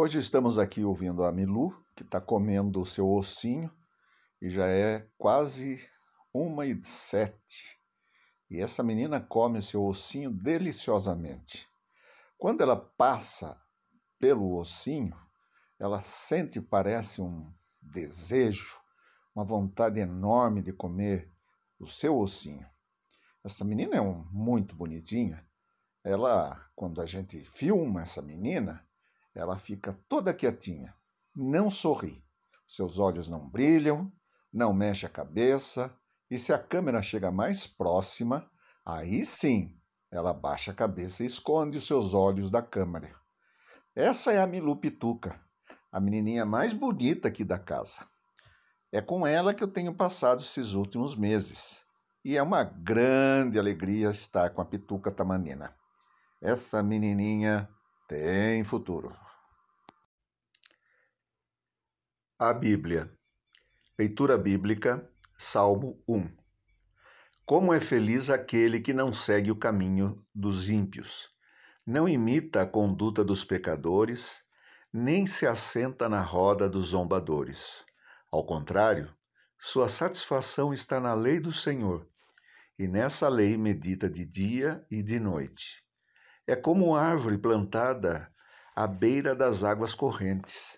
Hoje estamos aqui ouvindo a Milu, que está comendo o seu ossinho, e já é quase uma e sete. E essa menina come o seu ossinho deliciosamente. Quando ela passa pelo ossinho, ela sente, parece, um desejo, uma vontade enorme de comer o seu ossinho. Essa menina é um, muito bonitinha. Ela, quando a gente filma essa menina, ela fica toda quietinha, não sorri. Seus olhos não brilham, não mexe a cabeça, e se a câmera chega mais próxima, aí sim ela baixa a cabeça e esconde os seus olhos da câmera. Essa é a Milu Pituca, a menininha mais bonita aqui da casa. É com ela que eu tenho passado esses últimos meses. E é uma grande alegria estar com a Pituca Tamanina. Essa menininha tem futuro. A Bíblia. Leitura bíblica, Salmo 1. Como é feliz aquele que não segue o caminho dos ímpios, não imita a conduta dos pecadores, nem se assenta na roda dos zombadores. Ao contrário, sua satisfação está na lei do Senhor, e nessa lei medita de dia e de noite. É como árvore plantada à beira das águas correntes.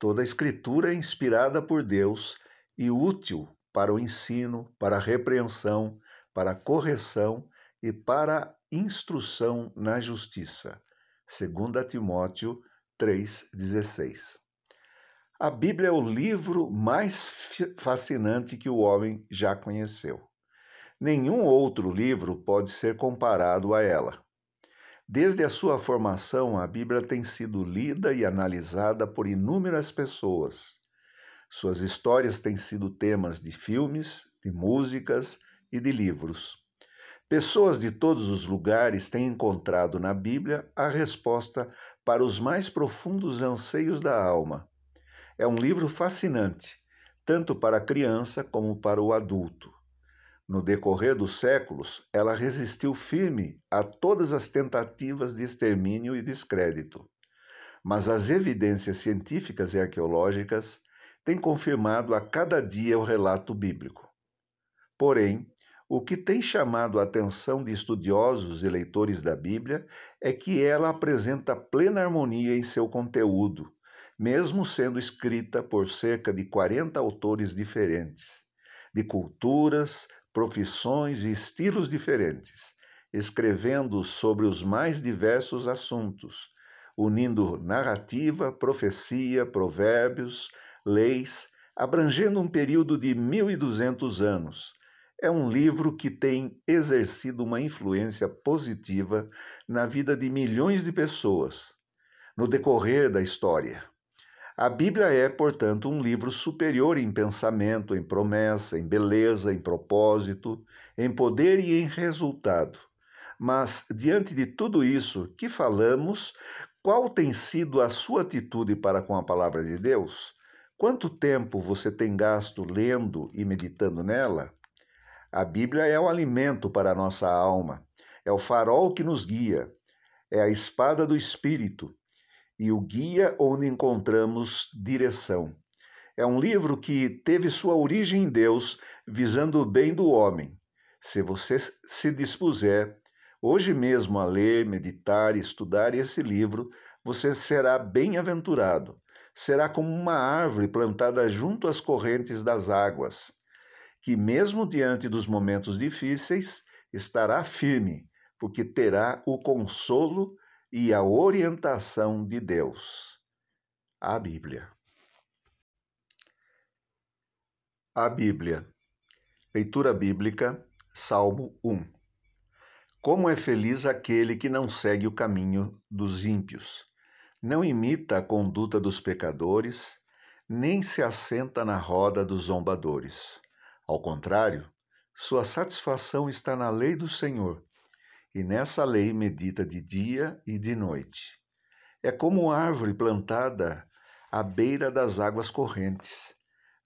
Toda a Escritura é inspirada por Deus e útil para o ensino, para a repreensão, para a correção e para a instrução na justiça. 2 Timóteo 3,16. A Bíblia é o livro mais fascinante que o homem já conheceu. Nenhum outro livro pode ser comparado a ela. Desde a sua formação, a Bíblia tem sido lida e analisada por inúmeras pessoas. Suas histórias têm sido temas de filmes, de músicas e de livros. Pessoas de todos os lugares têm encontrado na Bíblia a resposta para os mais profundos anseios da alma. É um livro fascinante, tanto para a criança como para o adulto. No decorrer dos séculos, ela resistiu firme a todas as tentativas de extermínio e descrédito. Mas as evidências científicas e arqueológicas têm confirmado a cada dia o relato bíblico. Porém, o que tem chamado a atenção de estudiosos e leitores da Bíblia é que ela apresenta plena harmonia em seu conteúdo, mesmo sendo escrita por cerca de 40 autores diferentes, de culturas, profissões e estilos diferentes, escrevendo sobre os mais diversos assuntos, unindo narrativa, profecia, provérbios, leis, abrangendo um período de 1200 anos. É um livro que tem exercido uma influência positiva na vida de milhões de pessoas no decorrer da história. A Bíblia é, portanto, um livro superior em pensamento, em promessa, em beleza, em propósito, em poder e em resultado. Mas, diante de tudo isso que falamos, qual tem sido a sua atitude para com a palavra de Deus? Quanto tempo você tem gasto lendo e meditando nela? A Bíblia é o alimento para a nossa alma, é o farol que nos guia, é a espada do Espírito e o guia onde encontramos direção. É um livro que teve sua origem em Deus, visando o bem do homem. Se você se dispuser hoje mesmo a ler, meditar e estudar esse livro, você será bem-aventurado. Será como uma árvore plantada junto às correntes das águas, que, mesmo diante dos momentos difíceis, estará firme, porque terá o consolo e a orientação de Deus. A Bíblia. A Bíblia. Leitura bíblica, Salmo 1. Como é feliz aquele que não segue o caminho dos ímpios, não imita a conduta dos pecadores, nem se assenta na roda dos zombadores. Ao contrário, sua satisfação está na lei do Senhor, e nessa lei medita de dia e de noite. É como árvore plantada à beira das águas correntes.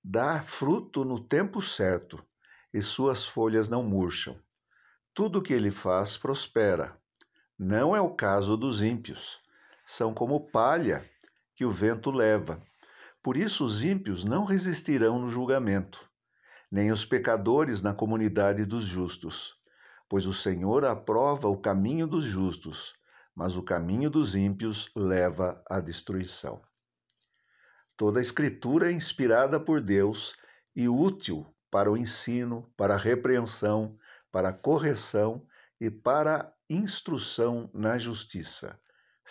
Dá fruto no tempo certo, e suas folhas não murcham. Tudo o que ele faz prospera. Não é o caso dos ímpios. São como palha que o vento leva. Por isso os ímpios não resistirão no julgamento, nem os pecadores na comunidade dos justos. Pois o Senhor aprova o caminho dos justos, mas o caminho dos ímpios leva à destruição. Toda a Escritura é inspirada por Deus e útil para o ensino, para a repreensão, para a correção e para a instrução na justiça.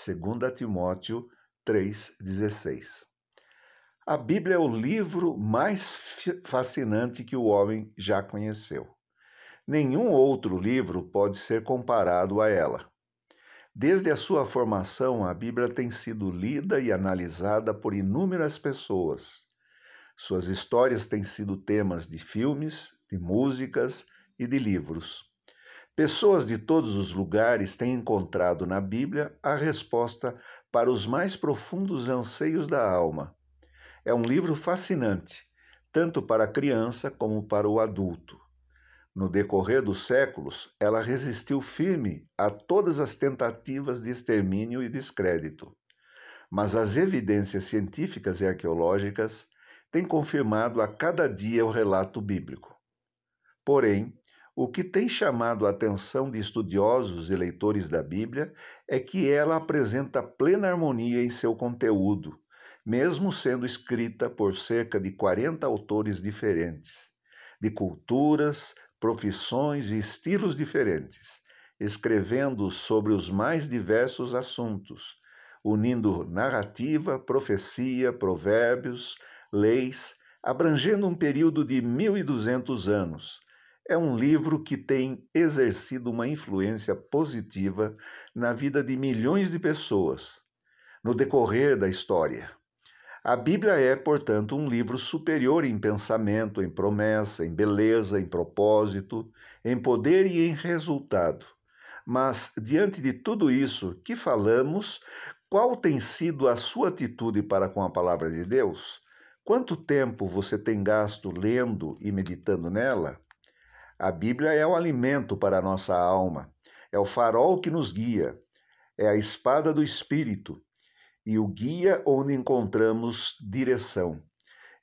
2 Timóteo 3,16. A Bíblia é o livro mais fascinante que o homem já conheceu. Nenhum outro livro pode ser comparado a ela. Desde a sua formação, a Bíblia tem sido lida e analisada por inúmeras pessoas. Suas histórias têm sido temas de filmes, de músicas e de livros. Pessoas de todos os lugares têm encontrado na Bíblia a resposta para os mais profundos anseios da alma. É um livro fascinante, tanto para a criança como para o adulto. No decorrer dos séculos, ela resistiu firme a todas as tentativas de extermínio e descrédito. Mas as evidências científicas e arqueológicas têm confirmado a cada dia o relato bíblico. Porém, o que tem chamado a atenção de estudiosos e leitores da Bíblia é que ela apresenta plena harmonia em seu conteúdo, mesmo sendo escrita por cerca de 40 autores diferentes, de culturas, profissões e estilos diferentes, escrevendo sobre os mais diversos assuntos, unindo narrativa, profecia, provérbios, leis, abrangendo um período de 1200 anos. É um livro que tem exercido uma influência positiva na vida de milhões de pessoas no decorrer da história. A Bíblia é, portanto, um livro superior em pensamento, em promessa, em beleza, em propósito, em poder e em resultado. Mas, diante de tudo isso que falamos, qual tem sido a sua atitude para com a palavra de Deus? Quanto tempo você tem gasto lendo e meditando nela? A Bíblia é o alimento para a nossa alma, é o farol que nos guia, é a espada do Espírito, e o guia onde encontramos direção.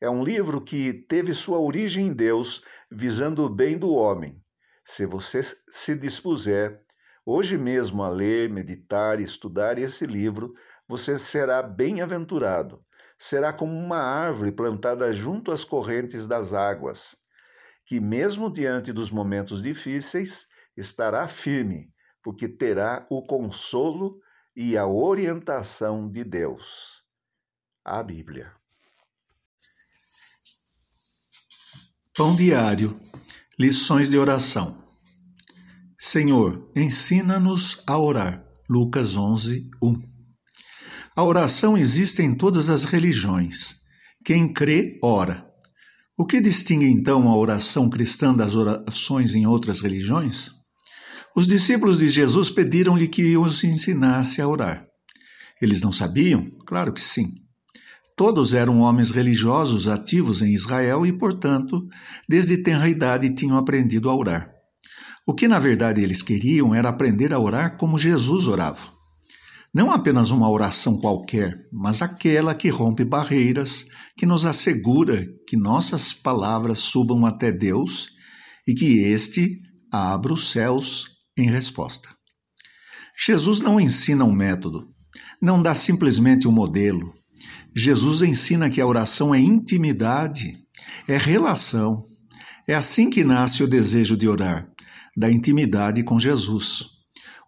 É um livro que teve sua origem em Deus, visando o bem do homem. Se você se dispuser hoje mesmo a ler, meditar e estudar esse livro, você será bem-aventurado. Será como uma árvore plantada junto às correntes das águas, que, mesmo diante dos momentos difíceis, estará firme, porque terá o consolo e a orientação de Deus. A Bíblia. Pão diário. Lições de oração. Senhor, ensina-nos a orar. Lucas 11, 1. A oração existe em todas as religiões. Quem crê, ora. O que distingue então a oração cristã das orações em outras religiões? Os discípulos de Jesus pediram-lhe que os ensinasse a orar. Eles não sabiam? Claro que sim. Todos eram homens religiosos ativos em Israel e, portanto, desde tenra idade tinham aprendido a orar. O que na verdade eles queriam era aprender a orar como Jesus orava. Não apenas uma oração qualquer, mas aquela que rompe barreiras, que nos assegura que nossas palavras subam até Deus e que este abra os céus em resposta. Jesus não ensina um método, não dá simplesmente um modelo. Jesus ensina que a oração é intimidade, é relação. É assim que nasce o desejo de orar, da intimidade com Jesus.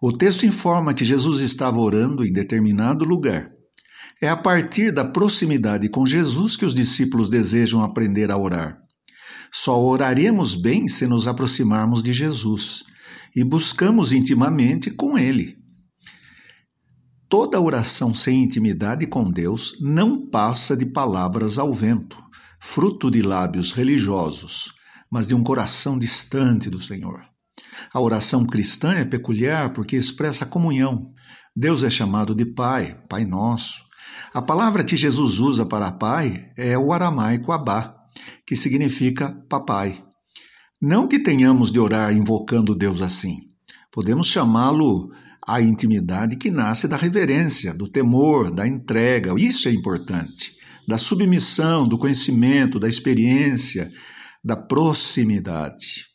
O texto informa que Jesus estava orando em determinado lugar. É a partir da proximidade com Jesus que os discípulos desejam aprender a orar. Só oraremos bem se nos aproximarmos de Jesus e buscamos intimamente com Ele. toda oração sem intimidade com Deus não passa de palavras ao vento, fruto de lábios religiosos, mas de um coração distante do Senhor. A oração cristã é peculiar porque expressa comunhão. Deus é chamado de Pai, Pai Nosso. A palavra que Jesus usa para Pai é o aramaico Abá, que significa papai. Não que tenhamos de orar invocando Deus assim. Podemos chamá-lo a intimidade que nasce da reverência, do temor, da entrega. Isso é importante. Da submissão, do conhecimento, da experiência, da proximidade.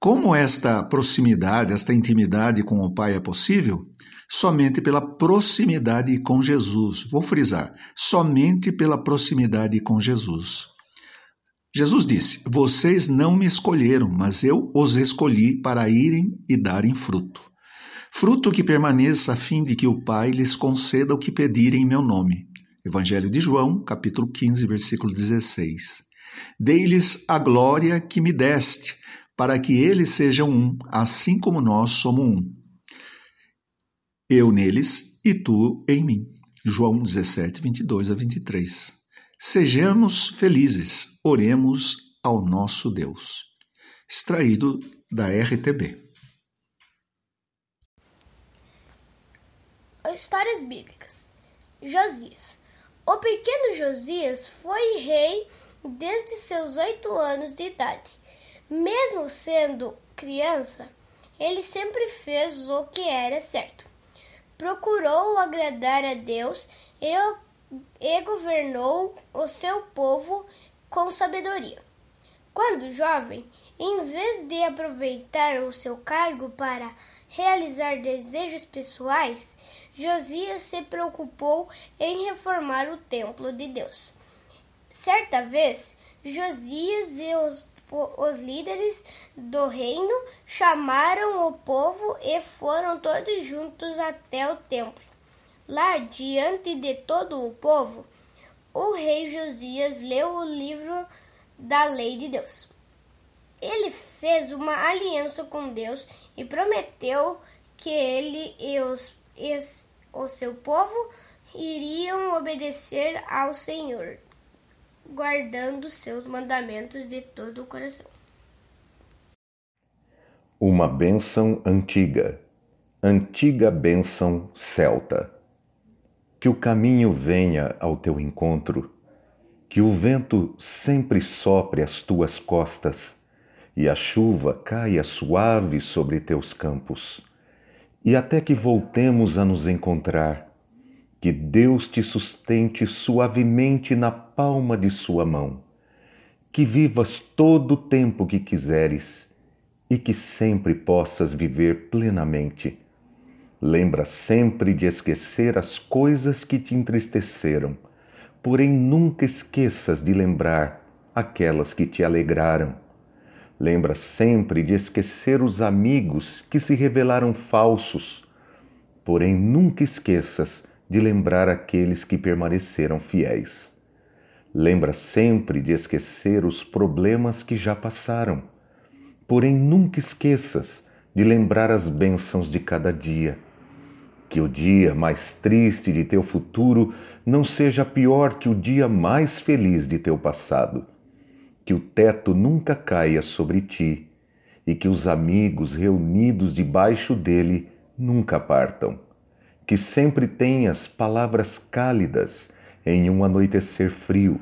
Como esta proximidade, esta intimidade com o Pai é possível? Somente pela proximidade com Jesus. Vou frisar: somente pela proximidade com Jesus. Jesus disse: Vocês não me escolheram, mas eu os escolhi para irem e darem fruto. Fruto que permaneça a fim de que o Pai lhes conceda o que pedirem em meu nome. Evangelho de João, capítulo 15, versículo 16. Dei-lhes a glória que me deste, para que eles sejam um, assim como nós somos um. Eu neles e tu em mim. João 17, 22 a 23. Sejamos felizes, oremos ao nosso Deus. Extraído da RTB. Histórias Bíblicas Josias O pequeno Josias foi rei desde seus oito anos de idade. Mesmo sendo criança, ele sempre fez o que era certo. Procurou agradar a Deus e e governou o seu povo com sabedoria. Quando jovem, em vez de aproveitar o seu cargo para realizar desejos pessoais, Josias se preocupou em reformar o templo de Deus. Certa vez, Josias e os, os líderes do reino chamaram o povo e foram todos juntos até o templo. Lá, diante de todo o povo, o rei Josias leu o livro da lei de Deus. Ele fez uma aliança com Deus e prometeu que ele e, os, e o seu povo iriam obedecer ao Senhor, guardando seus mandamentos de todo o coração. Uma bênção antiga, antiga bênção celta que o caminho venha ao teu encontro, que o vento sempre sopre as tuas costas e a chuva caia suave sobre teus campos, e até que voltemos a nos encontrar, que Deus te sustente suavemente na palma de sua mão, que vivas todo o tempo que quiseres e que sempre possas viver plenamente Lembra sempre de esquecer as coisas que te entristeceram, porém nunca esqueças de lembrar aquelas que te alegraram. Lembra sempre de esquecer os amigos que se revelaram falsos, porém nunca esqueças de lembrar aqueles que permaneceram fiéis. Lembra sempre de esquecer os problemas que já passaram, porém nunca esqueças de lembrar as bênçãos de cada dia que o dia mais triste de teu futuro não seja pior que o dia mais feliz de teu passado. Que o teto nunca caia sobre ti e que os amigos reunidos debaixo dele nunca partam. Que sempre tenhas palavras cálidas em um anoitecer frio,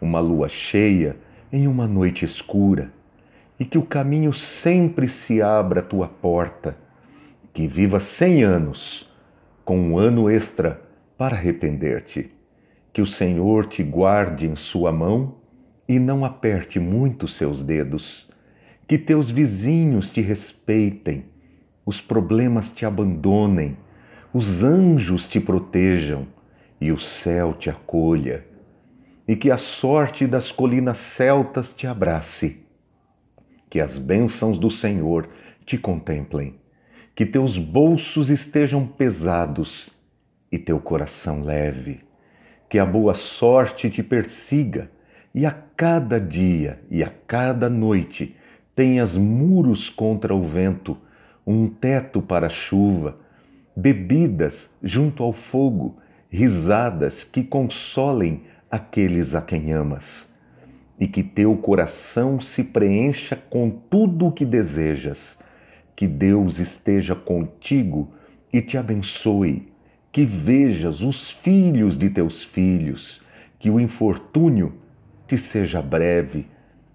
uma lua cheia em uma noite escura, e que o caminho sempre se abra à tua porta que viva cem anos, com um ano extra para arrepender-te. Que o Senhor te guarde em sua mão e não aperte muito seus dedos. Que teus vizinhos te respeitem, os problemas te abandonem, os anjos te protejam e o céu te acolha. E que a sorte das colinas celtas te abrace. Que as bênçãos do Senhor te contemplem que teus bolsos estejam pesados e teu coração leve, que a boa sorte te persiga e a cada dia e a cada noite tenhas muros contra o vento, um teto para a chuva, bebidas junto ao fogo, risadas que consolem aqueles a quem amas, e que teu coração se preencha com tudo o que desejas. Que Deus esteja contigo e te abençoe, que vejas os filhos de teus filhos, que o infortúnio te seja breve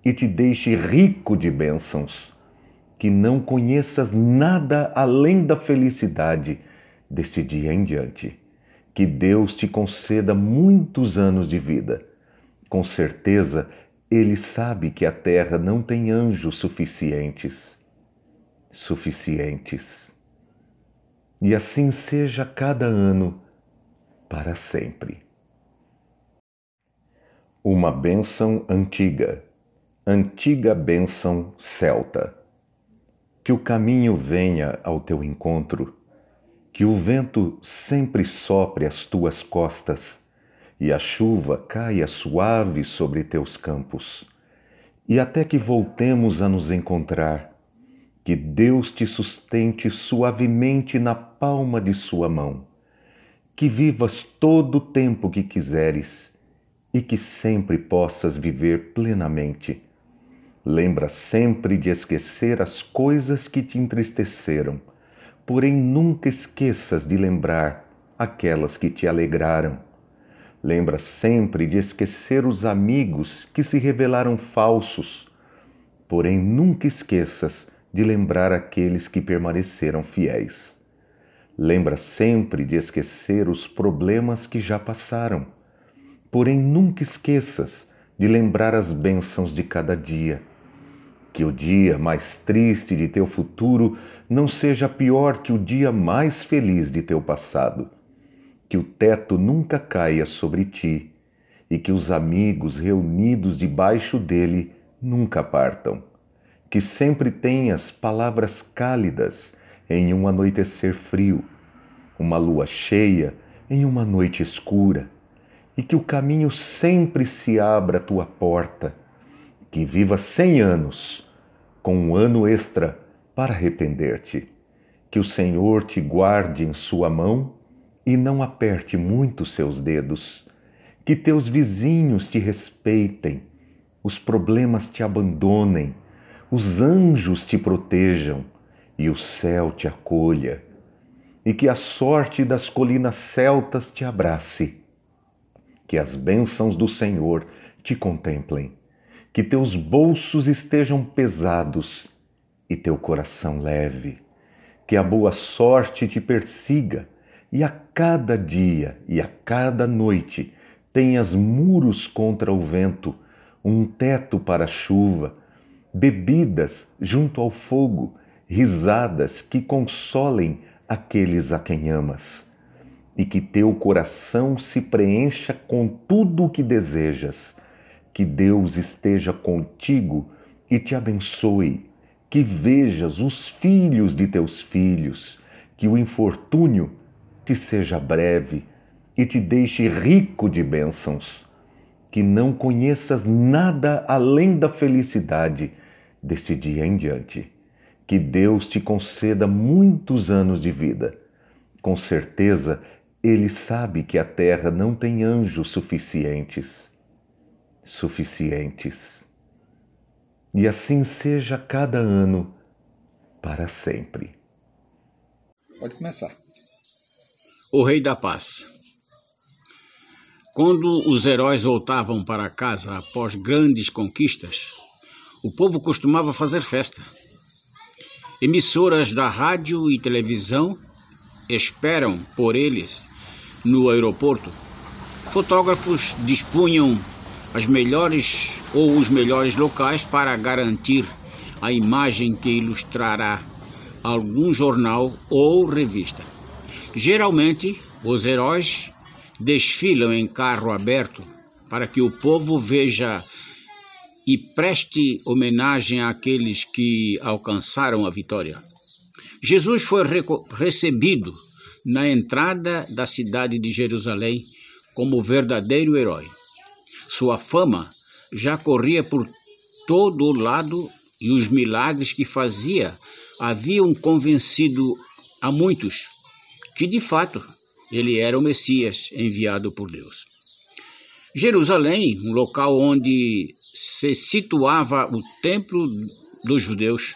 e te deixe rico de bênçãos, que não conheças nada além da felicidade deste dia em diante que Deus te conceda muitos anos de vida. Com certeza, Ele sabe que a terra não tem anjos suficientes. Suficientes. E assim seja cada ano para sempre. Uma bênção antiga, antiga bênção celta. Que o caminho venha ao teu encontro que o vento sempre sopre as tuas costas e a chuva caia suave sobre teus campos. E até que voltemos a nos encontrar, que Deus te sustente suavemente na palma de Sua mão, que vivas todo o tempo que quiseres e que sempre possas viver plenamente. Lembra sempre de esquecer as coisas que te entristeceram porém nunca esqueças de lembrar aquelas que te alegraram. Lembra sempre de esquecer os amigos que se revelaram falsos, porém nunca esqueças de lembrar aqueles que permaneceram fiéis. Lembra sempre de esquecer os problemas que já passaram, porém nunca esqueças de lembrar as bênçãos de cada dia que o dia mais triste de teu futuro não seja pior que o dia mais feliz de teu passado. Que o teto nunca caia sobre ti e que os amigos reunidos debaixo dele nunca partam. Que sempre tenhas palavras cálidas em um anoitecer frio, uma lua cheia em uma noite escura, e que o caminho sempre se abra à tua porta. Que viva cem anos com um ano extra para arrepender-te. Que o Senhor te guarde em sua mão e não aperte muito seus dedos. Que teus vizinhos te respeitem, os problemas te abandonem, os anjos te protejam e o céu te acolha. E que a sorte das colinas celtas te abrace. Que as bênçãos do Senhor te contemplem que teus bolsos estejam pesados e teu coração leve, que a boa sorte te persiga e a cada dia e a cada noite tenhas muros contra o vento, um teto para a chuva, bebidas junto ao fogo, risadas que consolem aqueles a quem amas, e que teu coração se preencha com tudo o que desejas. Que Deus esteja contigo e te abençoe, que vejas os filhos de teus filhos, que o infortúnio te seja breve e te deixe rico de bênçãos, que não conheças nada além da felicidade deste dia em diante. Que Deus te conceda muitos anos de vida. Com certeza, Ele sabe que a terra não tem anjos suficientes suficientes. E assim seja cada ano para sempre. Pode começar. O Rei da Paz. Quando os heróis voltavam para casa após grandes conquistas, o povo costumava fazer festa. Emissoras da rádio e televisão esperam por eles no aeroporto. Fotógrafos dispunham as melhores ou os melhores locais para garantir a imagem que ilustrará algum jornal ou revista. Geralmente, os heróis desfilam em carro aberto para que o povo veja e preste homenagem àqueles que alcançaram a vitória. Jesus foi recebido na entrada da cidade de Jerusalém como verdadeiro herói. Sua fama já corria por todo o lado e os milagres que fazia haviam convencido a muitos que de fato ele era o Messias enviado por Deus. Jerusalém, um local onde se situava o templo dos judeus,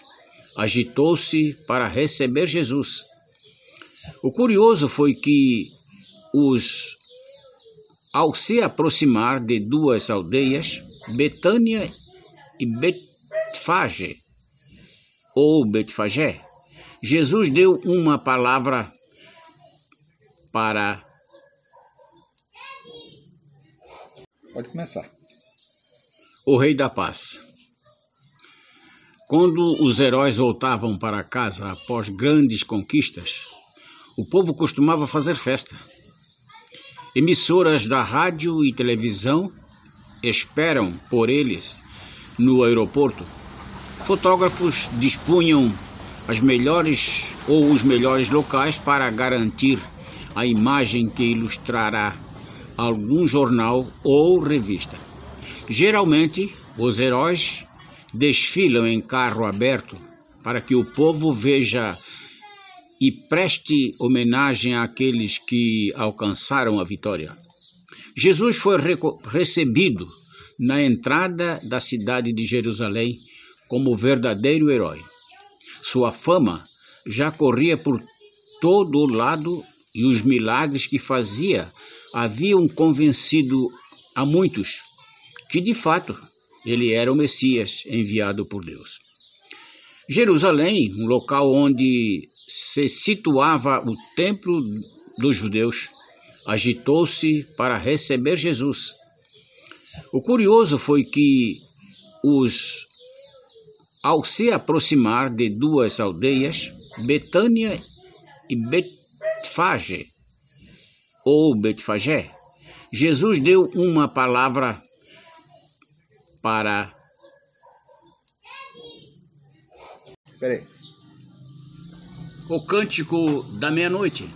agitou-se para receber Jesus. O curioso foi que os ao se aproximar de duas aldeias, Betânia e Betfage, ou Betfagé, Jesus deu uma palavra para. Pode começar. O Rei da Paz. Quando os heróis voltavam para casa após grandes conquistas, o povo costumava fazer festa. Emissoras da rádio e televisão esperam por eles no aeroporto. Fotógrafos dispunham as melhores ou os melhores locais para garantir a imagem que ilustrará algum jornal ou revista. Geralmente, os heróis desfilam em carro aberto para que o povo veja e preste homenagem àqueles que alcançaram a vitória. Jesus foi recebido na entrada da cidade de Jerusalém como verdadeiro herói. Sua fama já corria por todo o lado e os milagres que fazia haviam convencido a muitos que, de fato, ele era o Messias enviado por Deus. Jerusalém, um local onde se situava o templo dos judeus, agitou-se para receber Jesus. O curioso foi que os ao se aproximar de duas aldeias, Betânia e Betfage, ou Betfagé, Jesus deu uma palavra para Peraí. O cântico da meia-noite.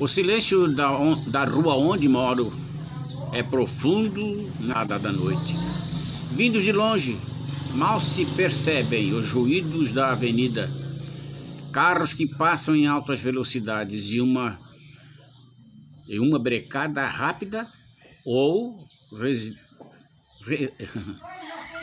O silêncio da, da rua onde moro é profundo nada da noite. Vindos de longe, mal se percebem os ruídos da avenida. Carros que passam em altas velocidades e uma, e uma brecada rápida ou. Resi, re,